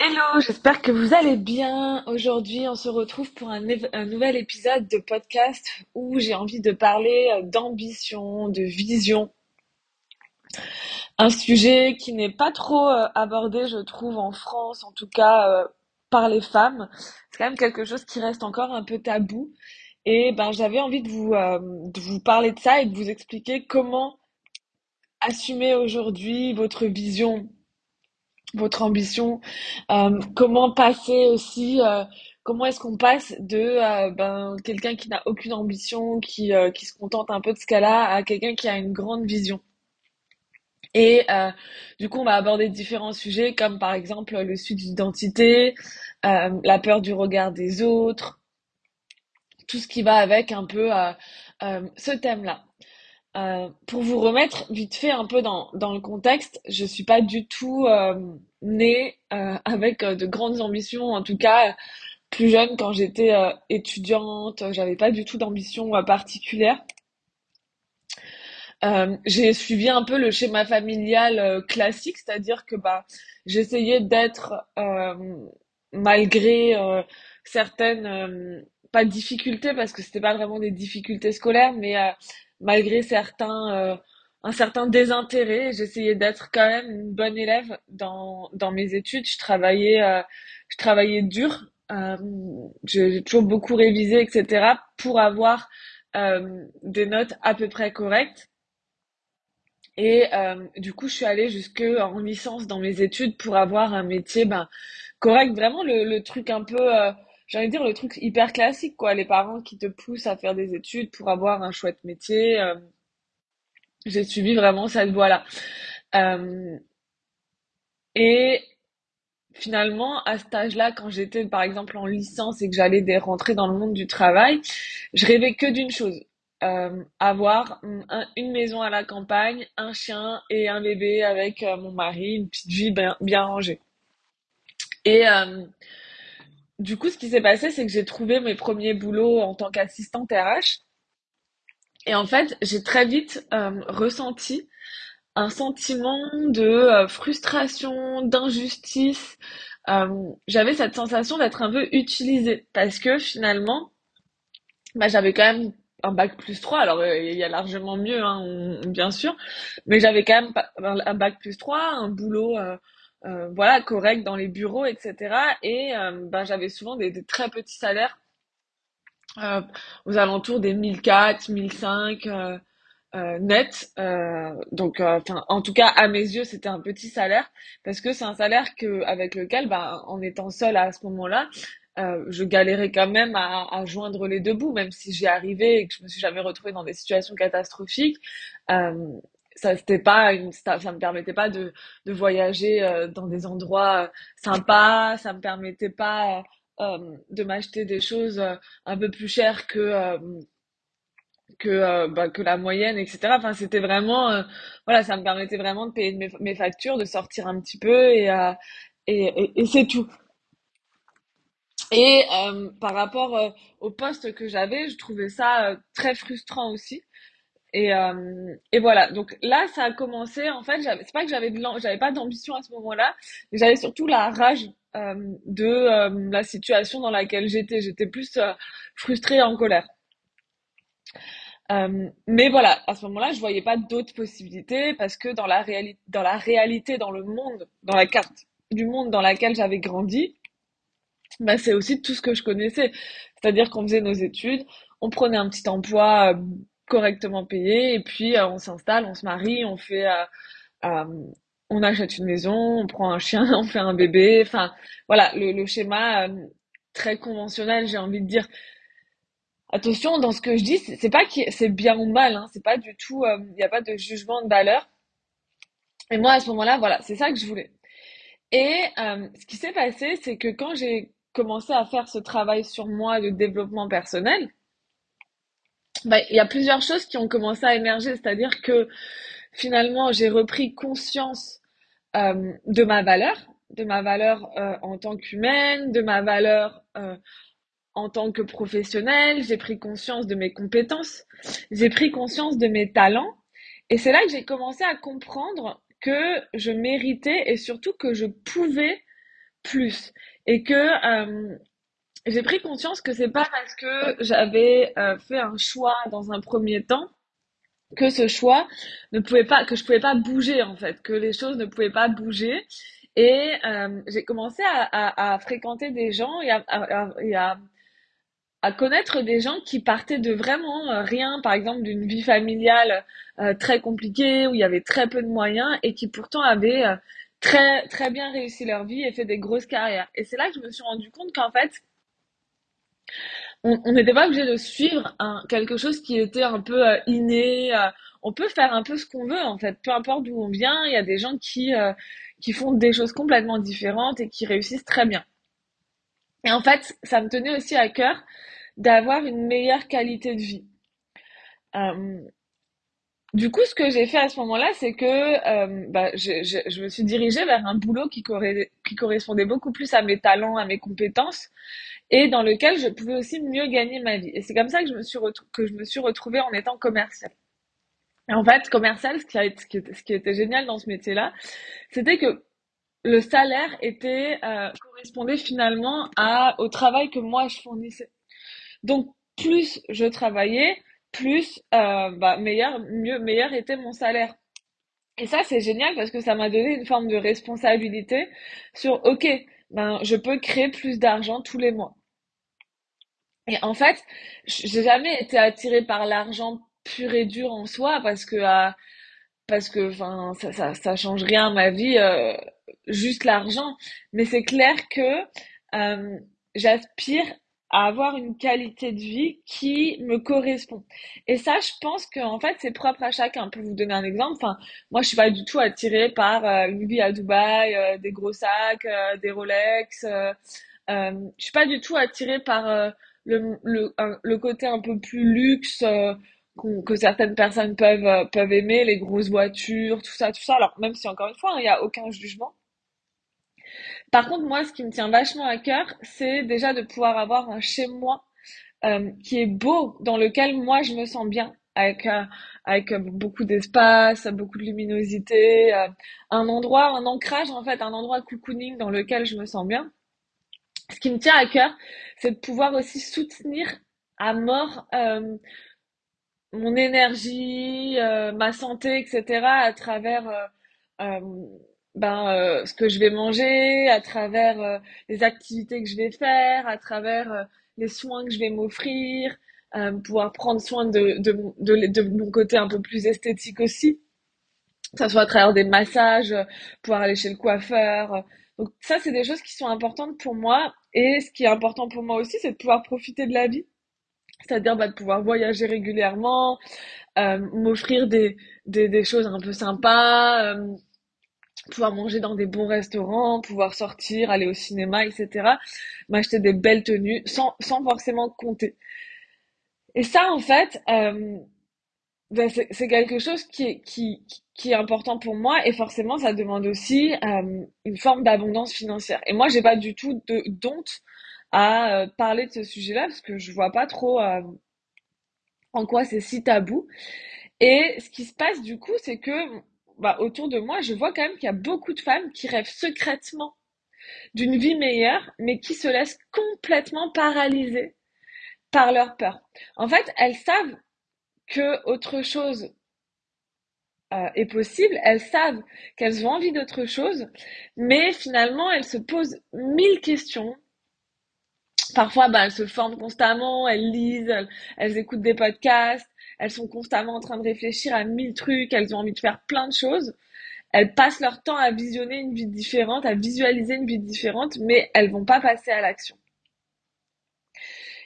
Hello, j'espère que vous allez bien. Aujourd'hui, on se retrouve pour un, nouvel épisode de podcast où j'ai envie de parler euh, d'ambition, de vision. Un sujet qui n'est pas trop euh, abordé, je trouve, en France, en tout cas euh, par les femmes. C'est quand même quelque chose qui reste encore un peu tabou. Et ben, j'avais envie de vous, de vous parler de ça et de vous expliquer comment assumer aujourd'hui votre vision votre ambition, euh, comment passer aussi, euh, comment est-ce qu'on passe de euh, ben, quelqu'un qui n'a aucune ambition, qui, qui se contente un peu de ce qu'elle a, à quelqu'un qui a une grande vision. Et du coup, on va aborder différents sujets comme par exemple le suivi d'identité, la peur du regard des autres, tout ce qui va avec un peu ce thème-là. Euh, pour vous remettre vite fait un peu dans, dans le contexte, je suis pas du tout euh, née euh, avec de grandes ambitions. En tout cas, plus jeune, quand j'étais étudiante, j'avais pas du tout d'ambition particulière. J'ai suivi un peu le schéma familial classique, c'est-à-dire que bah j'essayais d'être malgré certaines pas difficultés parce que c'était pas vraiment des difficultés scolaires, mais malgré certains euh, un certain désintérêt, j'essayais d'être quand même une bonne élève dans dans mes études. Je travaillais euh, je travaillais dur. Euh, j'ai toujours beaucoup révisé, etc. pour avoir des notes à peu près correctes. Et du coup, je suis allée jusque en licence dans mes études pour avoir un métier ben, correct. Vraiment le, le truc un peu, j'ai envie de dire le truc hyper classique, quoi. Les parents qui te poussent à faire des études pour avoir un chouette métier. euh, j'ai suivi vraiment cette voie-là. Euh, et finalement, à cet âge-là, quand j'étais par exemple en licence et que j'allais rentrer dans le monde du travail, je rêvais que d'une chose. Euh, avoir un- une maison à la campagne, un chien et un bébé avec mon mari, une petite vie bien, bien rangée. Et du coup, ce qui s'est passé, c'est que j'ai trouvé mes premiers boulots en tant qu'assistante RH. Et en fait, j'ai très vite euh, ressenti un sentiment de euh, frustration, d'injustice. Euh, j'avais cette sensation d'être un peu utilisée parce que finalement, bah, j'avais quand même un bac plus 3. alors il y a largement mieux, hein, bien sûr, mais j'avais quand même un bac plus 3, un boulot euh, voilà correct dans les bureaux, etc. Et euh, bah, j'avais souvent des, très petits salaires euh, aux alentours des 1004, 1005 euh, euh, net. Donc, en tout cas, à mes yeux, c'était un petit salaire parce que c'est un salaire que avec lequel, bah, en étant seule à ce moment-là, je galérais quand même à, à joindre les deux bouts, même si j'y arrivais et que je me suis jamais retrouvée dans des situations catastrophiques. Ça c'était me permettait pas de de voyager euh, dans des endroits euh, sympas, ça me permettait pas euh, de m'acheter des choses un peu plus chères que que bah, que la moyenne, etc. Enfin, c'était vraiment, voilà, ça me permettait vraiment de payer mes, factures, de sortir un petit peu et et, et, et c'est tout. Et par rapport au poste que j'avais, je trouvais ça très frustrant aussi. Et, euh, et voilà. Donc là, ça a commencé. En fait, c'est pas que j'avais pas d'ambition à ce moment-là, j'avais surtout la rage euh, de euh, la situation dans laquelle j'étais. J'étais plus frustrée et en colère. Mais voilà, à ce moment-là, je voyais pas d'autres possibilités parce que dans la réalité, dans le monde, dans la carte du monde dans laquelle j'avais grandi, bah, c'est aussi tout ce que je connaissais. C'est-à-dire qu'on faisait nos études, on prenait un petit emploi correctement payé et puis euh, on s'installe, on se marie, on fait, euh, euh, on achète une maison, on prend un chien, on fait un bébé. Enfin, voilà, le, schéma très conventionnel, j'ai envie de dire. Attention, dans ce que je dis, c'est pas que c'est bien ou mal, hein, c'est pas du tout, il n'y a pas de jugement de valeur. Et moi, à ce moment-là, voilà, c'est ça que je voulais. Et ce qui s'est passé, c'est que quand j'ai commencé à faire ce travail sur moi de développement personnel, bah, il y a plusieurs choses qui ont commencé à émerger. C'est-à-dire que finalement, j'ai repris conscience euh, de ma valeur, de ma valeur euh, en tant qu'humaine, de ma valeur euh, en tant que professionnelle. J'ai pris conscience de mes compétences, j'ai pris conscience de mes talents. Et c'est là que j'ai commencé à comprendre que je méritais et surtout que je pouvais plus. Et que euh, j'ai pris conscience que c'est pas parce que j'avais euh, fait un choix dans un premier temps que ce choix ne pouvait pas, que je pouvais pas bouger en fait, que les choses ne pouvaient pas bouger. Et euh, j'ai commencé à, à, à, fréquenter des gens et à, à, à, connaître des gens qui partaient de vraiment euh, rien, par exemple d'une vie familiale euh, très compliquée où il y avait très peu de moyens et qui pourtant avaient euh, très très bien réussi leur vie et fait des grosses carrières. Et c'est là que je me suis rendu compte qu'en fait on n'était pas obligé de suivre quelque chose qui était un peu euh, inné. Euh, on peut faire un peu ce qu'on veut en fait, peu importe d'où on vient. Il y a des gens qui euh, qui font des choses complètement différentes et qui réussissent très bien. Et en fait, ça me tenait aussi à cœur d'avoir une meilleure qualité de vie. Du coup, ce que j'ai fait à ce moment-là, c'est que bah, je, je, je, me suis dirigée vers un boulot qui, correspondait beaucoup plus à mes talents, à mes compétences, et dans lequel je pouvais aussi mieux gagner ma vie. Et c'est comme ça que je me suis que je me suis retrouvée en étant commerciale. Et en fait, commercial, ce qui, a, ce qui était génial dans ce métier-là, c'était que le salaire était euh, correspondait finalement à au travail que moi je fournissais. Donc plus je travaillais, plus euh, bah, meilleur mieux meilleur était mon salaire. Et ça c'est génial parce que ça m'a donné une forme de responsabilité sur OK, ben, je peux créer plus d'argent tous les mois. Et en fait, j'ai jamais été attirée par l'argent pur et dur en soi parce que euh, parce que enfin ça, ça ça change rien à ma vie euh, juste l'argent mais c'est clair que euh, j'aspire à avoir une qualité de vie qui me correspond. Et ça, je pense que en fait, c'est propre à chacun. Pour vous donner un exemple, enfin, moi, je suis pas du tout attirée par euh, une vie à Dubaï, euh, des gros sacs, euh, des Rolex. Euh, je suis pas du tout attirée par le, le, le côté un peu plus luxe que certaines personnes peuvent peuvent aimer, les grosses voitures, tout ça, tout ça. Alors même si encore une fois, hein, il n'y a aucun jugement. Par contre, moi, ce qui me tient vachement à cœur, c'est déjà de pouvoir avoir un chez moi euh, qui est beau, dans lequel moi je me sens bien, avec euh, avec beaucoup d'espace, beaucoup de luminosité, euh, un endroit, un ancrage en fait, un endroit cocooning dans lequel je me sens bien. Ce qui me tient à cœur, c'est de pouvoir aussi soutenir à mort mon énergie, ma santé, etc. à travers ben euh, ce que je vais manger, à travers euh, les activités que je vais faire, à travers euh, les soins que je vais m'offrir, pouvoir prendre soin de, de, de, de, mon côté un peu plus esthétique aussi, que ça soit à travers des massages, pouvoir aller chez le coiffeur. Donc ça, c'est des choses qui sont importantes pour moi. Et ce qui est important pour moi aussi, c'est de pouvoir profiter de la vie. C'est-à-dire bah, de pouvoir voyager régulièrement, m'offrir des, des, des, choses un peu sympas, pouvoir manger dans des bons restaurants, pouvoir sortir, aller au cinéma, etc. M'acheter des belles tenues sans, sans forcément compter. Et ça, en fait, euh, ben c'est quelque chose qui est, qui, qui est important pour moi et forcément, ça demande aussi euh, une forme d'abondance financière. Et moi, j'ai pas du tout de d'honte à euh, parler de ce sujet-là parce que je vois pas trop euh, en quoi c'est si tabou. Et ce qui se passe du coup, c'est que bah, autour de moi, je vois quand même qu'il y a beaucoup de femmes qui rêvent secrètement d'une vie meilleure, mais qui se laissent complètement paralyser par leur peur. En fait, elles savent que autre chose euh, est possible, elles savent qu'elles ont envie d'autre chose, mais finalement, elles se posent mille questions. Parfois, bah, elles se forment constamment, elles lisent, elles, elles écoutent des podcasts, elles sont constamment en train de réfléchir à mille trucs, elles ont envie de faire plein de choses. Elles passent leur temps à visionner une vie différente, à visualiser une vie différente, mais elles vont pas passer à l'action.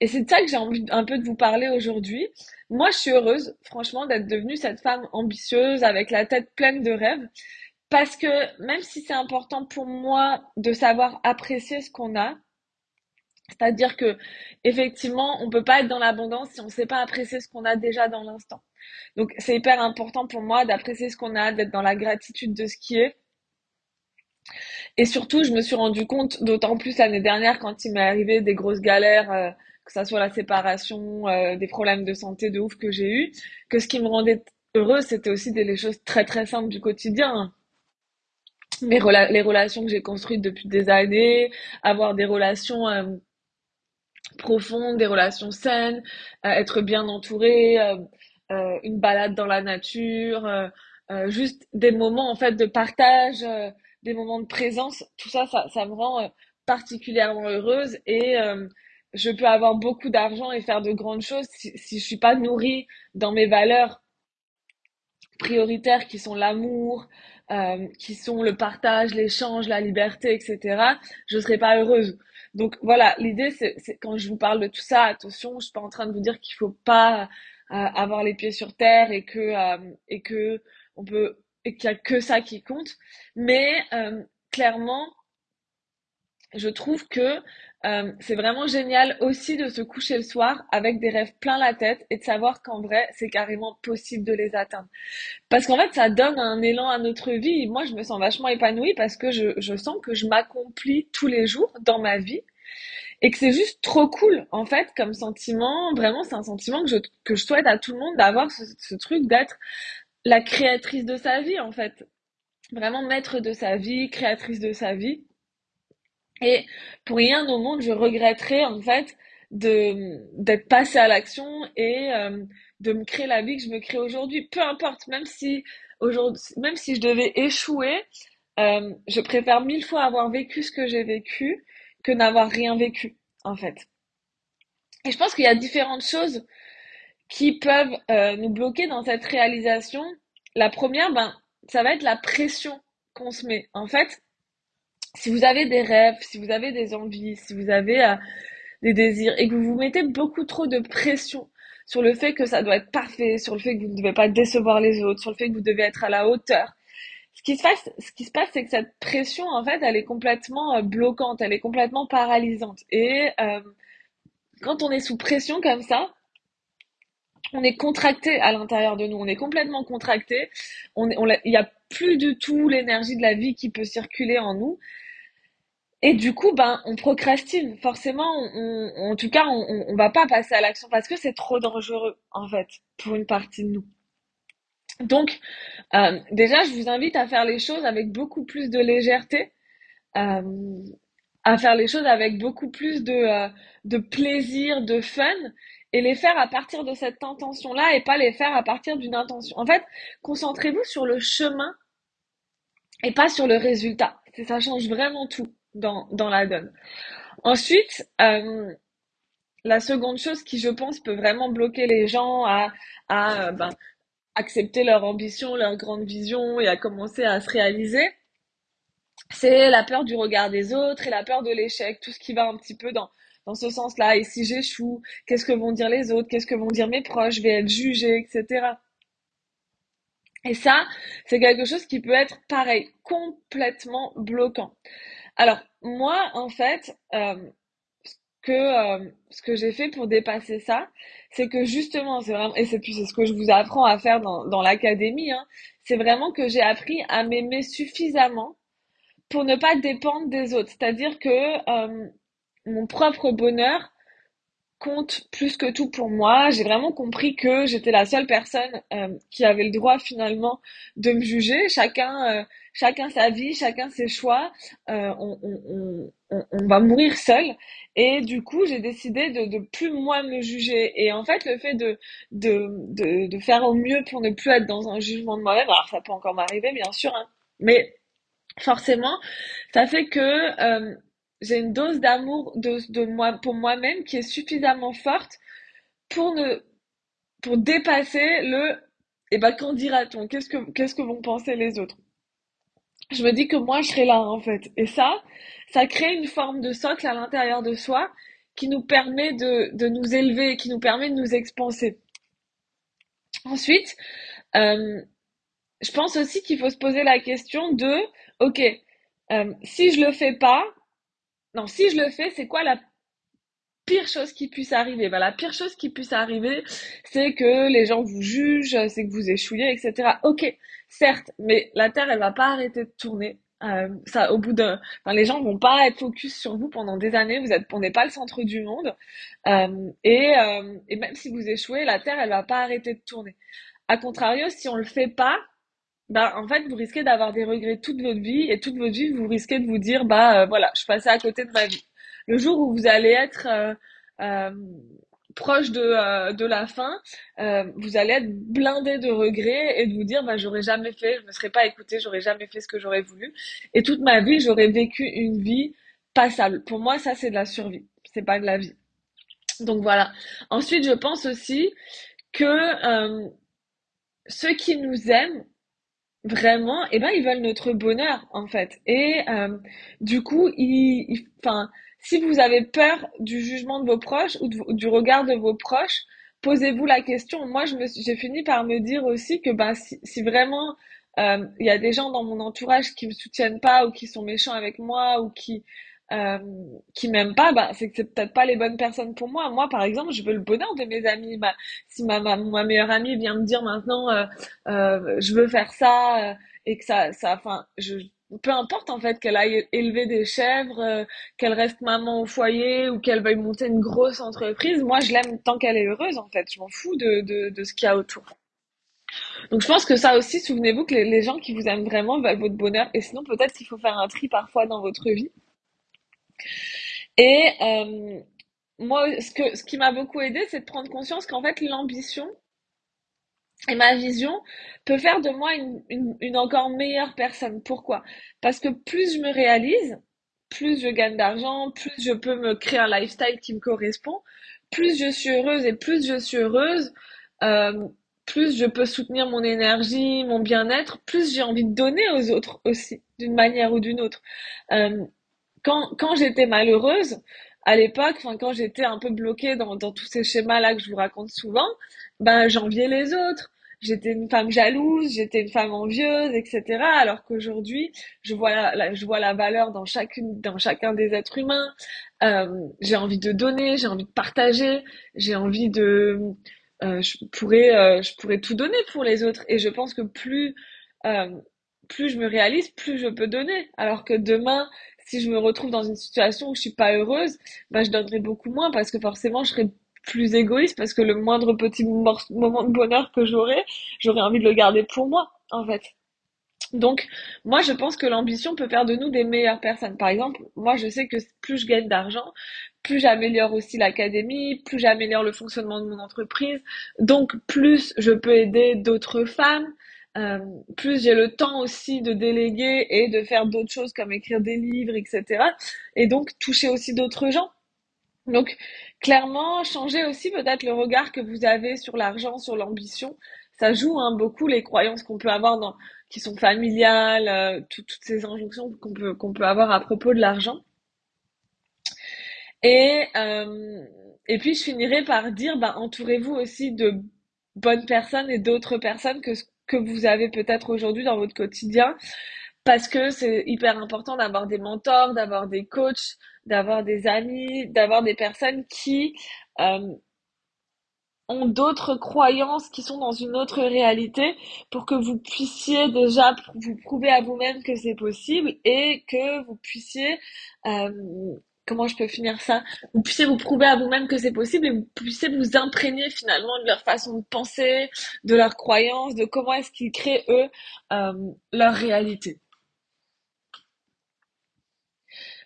Et c'est de ça que j'ai envie un peu de vous parler aujourd'hui. Moi, je suis heureuse, franchement, d'être devenue cette femme ambitieuse avec la tête pleine de rêves. Parce que même si c'est important pour moi de savoir apprécier ce qu'on a, c'est-à-dire que effectivement, on peut pas être dans l'abondance si on sait pas apprécier ce qu'on a déjà dans l'instant. Donc c'est hyper important pour moi d'apprécier ce qu'on a, d'être dans la gratitude de ce qui est. Et surtout, je me suis rendu compte, d'autant plus l'année dernière, quand il m'est arrivé des grosses galères, euh, que ça soit la séparation, euh, des problèmes de santé de ouf que j'ai eu, que ce qui me rendait heureuse, c'était aussi des choses très très simples du quotidien. les relations que j'ai construites depuis des années, avoir des relations euh, profondes, des relations saines, euh, être bien entouré, euh, euh, une balade dans la nature, juste des moments en fait de partage, des moments de présence. Tout ça, ça, ça me rend particulièrement heureuse et je peux avoir beaucoup d'argent et faire de grandes choses si, si je suis pas nourrie dans mes valeurs prioritaires qui sont l'amour, qui sont le partage, l'échange, la liberté, etc., je serais pas heureuse. Donc voilà, l'idée c'est, quand je vous parle de tout ça, attention, je suis pas en train de vous dire qu'il faut pas euh, avoir les pieds sur terre et que euh, et que on peut et qu'il y a que ça qui compte, mais euh, clairement je trouve que euh, c'est vraiment génial aussi de se coucher le soir avec des rêves plein la tête et de savoir qu'en vrai, c'est carrément possible de les atteindre. Parce qu'en fait, ça donne un élan à notre vie. Moi, je me sens vachement épanouie parce que je, je sens que je m'accomplis tous les jours dans ma vie et que c'est juste trop cool, en fait, comme sentiment. Vraiment, c'est un sentiment que je, que je souhaite à tout le monde d'avoir ce, ce truc d'être la créatrice de sa vie, en fait. Vraiment maître de sa vie, créatrice de sa vie. Et pour rien au monde, je regretterais en fait d'être passée à l'action et euh, de me créer la vie que je me crée aujourd'hui. Peu importe, même si aujourd'hui, même si je devais échouer, euh, je préfère mille fois avoir vécu ce que j'ai vécu que n'avoir rien vécu, en fait. Et je pense qu'il y a différentes choses qui peuvent euh, nous bloquer dans cette réalisation. La première, ben, ça va être la pression qu'on se met. En fait, si vous avez des rêves, si vous avez des envies, si vous avez euh, des désirs et que vous vous mettez beaucoup trop de pression sur le fait que ça doit être parfait, sur le fait que vous ne devez pas décevoir les autres, sur le fait que vous devez être à la hauteur. Ce qui se passe, ce qui se passe, c'est que cette pression, en fait, elle est complètement euh, bloquante, elle est complètement paralysante. Et euh, quand on est sous pression comme ça, on est contracté à l'intérieur de nous, on est complètement contracté. Il y a plus du tout l'énergie de la vie qui peut circuler en nous. Et du coup, ben, on procrastine. Forcément, on, on- en tout cas, on, on va pas passer à l'action parce que c'est trop dangereux, en fait, pour une partie de nous. Donc, euh, déjà, je vous invite à faire les choses avec beaucoup plus de légèreté, euh, à faire les choses avec beaucoup plus de, euh, de plaisir, de fun, et les faire à partir de cette intention-là et pas les faire à partir d'une intention. En fait, concentrez-vous sur le chemin et pas sur le résultat. Ça change vraiment tout dans, dans la donne. Ensuite, euh, la seconde chose qui, je pense, peut vraiment bloquer les gens à, à euh, ben, accepter leur ambition, leur grande vision et à commencer à se réaliser, c'est la peur du regard des autres et la peur de l'échec, tout ce qui va un petit peu dans, dans ce sens-là. Et si j'échoue, qu'est-ce que vont dire les autres, qu'est-ce que vont dire mes proches, je vais être jugée, etc. Et ça, c'est quelque chose qui peut être pareil, complètement bloquant. Alors, moi, en fait, euh, que euh, ce que j'ai fait pour dépasser ça, c'est que justement, c'est vraiment, et c'est puis c'est ce que je vous apprends à faire dans, dans l'académie, hein, c'est vraiment que j'ai appris à m'aimer suffisamment pour ne pas dépendre des autres. C'est-à-dire que euh, mon propre bonheur compte plus que tout pour moi. J'ai vraiment compris que j'étais la seule personne euh, qui avait le droit finalement de me juger. Chacun, euh, chacun sa vie, chacun ses choix. Euh, on, on, on, va mourir seul. Et du coup, j'ai décidé de, de plus moi me juger. Et en fait, le fait de, de, de, de faire au mieux pour ne plus être dans un jugement de moi-même, alors ça peut encore m'arriver, bien sûr, hein, mais forcément, ça fait que euh, j'ai une dose d'amour de, de moi pour moi-même qui est suffisamment forte pour ne pour dépasser le et ben qu'en dira-t-on? Qu'est-ce que qu'est-ce que vont penser les autres? Je me dis que moi je serai là en fait. Et ça, ça crée une forme de socle à l'intérieur de soi qui nous permet de, de nous élever, qui nous permet de nous expanser. Ensuite, euh, je pense aussi qu'il faut se poser la question de, ok, euh, si je le fais pas, non, si je le fais, c'est quoi la pire chose qui puisse arriver? Ben, la pire chose qui puisse arriver, c'est que les gens vous jugent, c'est que vous échouillez, etc. Ok, certes, mais la Terre, elle va pas arrêter de tourner. Euh, ça, au bout de, enfin, les gens vont pas être focus sur vous pendant des années. Vous êtes, on n'est pas le centre du monde. Euh, et, euh, et même si vous échouez, la Terre, elle va pas arrêter de tourner. A contrario, si on le fait pas, bah en fait vous risquez d'avoir des regrets toute votre vie et toute votre vie vous risquez de vous dire bah euh, voilà je passais à côté de ma vie. Le jour où vous allez être euh, euh, proche de, de la fin, vous allez être blindé de regrets et de vous dire bah j'aurais jamais fait, je me serais pas écouté, j'aurais jamais fait ce que j'aurais voulu et toute ma vie j'aurais vécu une vie passable. Pour moi ça c'est de la survie, c'est pas de la vie. Donc voilà. Ensuite je pense aussi que ceux qui nous aiment vraiment, eh ben ils veulent notre bonheur en fait. Et euh, du coup, ils, enfin, si vous avez peur du jugement de vos proches ou, du regard de vos proches, posez-vous la question. Moi, je me, j'ai fini par me dire aussi que ben si, si vraiment euh, il y a des gens dans mon entourage qui me soutiennent pas ou qui sont méchants avec moi ou qui euh, qui m'aiment pas, bah, c'est que c'est peut-être pas les bonnes personnes pour moi. Moi, par exemple, je veux le bonheur de mes amis. Bah, si ma, ma, meilleure amie vient me dire maintenant, euh, euh, je veux faire ça, euh, et que ça, ça, enfin, peu importe en fait qu'elle aille élever des chèvres, qu'elle reste maman au foyer ou qu'elle veuille monter une grosse entreprise, moi je l'aime tant qu'elle est heureuse en fait. Je m'en fous de, de, de ce qu'il y a autour. Donc je pense que ça aussi, souvenez-vous que les, les gens qui vous aiment vraiment veulent votre bonheur et sinon peut-être qu'il faut faire un tri parfois dans votre vie et euh, moi, ce, que, ce qui m'a beaucoup aidé, c'est de prendre conscience qu'en fait, l'ambition et ma vision peut faire de moi une, une, encore meilleure personne. Pourquoi? Parce que plus je me réalise, plus je gagne d'argent, plus je peux me créer un lifestyle qui me correspond, plus je suis heureuse et plus je suis heureuse, euh, plus je peux soutenir mon énergie, mon bien-être, plus j'ai envie de donner aux autres aussi, d'une manière ou d'une autre. Euh, quand, quand j'étais malheureuse, à l'époque, quand j'étais un peu bloquée dans, dans tous ces schémas-là que je vous raconte souvent, ben, j'enviais les autres. J'étais une femme jalouse, j'étais une femme envieuse, etc. Alors qu'aujourd'hui, je vois la, je vois la valeur dans chacune, dans chacun des êtres humains. Euh, j'ai envie de donner, j'ai envie de partager, j'ai envie de, euh, je pourrais, euh, je pourrais tout donner pour les autres. Et je pense que plus, plus je me réalise, plus je peux donner. Alors que demain, si je me retrouve dans une situation où je suis pas heureuse, bah, je donnerai beaucoup moins parce que forcément, je serai plus égoïste parce que le moindre petit moment de bonheur que j'aurai, j'aurais envie de le garder pour moi, en fait. Donc, moi, je pense que l'ambition peut faire de nous des meilleures personnes. Par exemple, moi, je sais que plus je gagne d'argent, plus j'améliore aussi l'académie, plus j'améliore le fonctionnement de mon entreprise. Donc, plus je peux aider d'autres femmes, euh, plus j'ai le temps aussi de déléguer et de faire d'autres choses comme écrire des livres, etc. Et donc toucher aussi d'autres gens. Donc clairement, changer aussi peut-être le regard que vous avez sur l'argent, sur l'ambition. Ça joue hein, beaucoup les croyances qu'on peut avoir dans, qui sont familiales, euh, toutes ces injonctions qu'on peut peut avoir à propos de l'argent. Et euh, et puis je finirai par dire, bah, entourez-vous aussi de bonnes personnes et d'autres personnes que que vous avez peut-être aujourd'hui dans votre quotidien parce que c'est hyper important d'avoir des mentors, d'avoir des coachs, d'avoir des amis, d'avoir des personnes qui euh, ont d'autres croyances, qui sont dans une autre réalité, pour que vous puissiez déjà vous prouver à vous-même que c'est possible et que vous puissiez euh, comment je peux finir ça Vous puissiez vous prouver à vous-même que c'est possible et vous puissiez vous imprégner finalement de leur façon de penser, de leurs croyances, de comment est-ce qu'ils créent eux euh, leur réalité.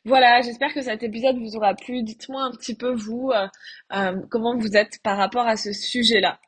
Voilà, j'espère que cet épisode vous aura plu. Dites-moi un petit peu vous euh, euh, comment vous êtes par rapport à ce sujet-là.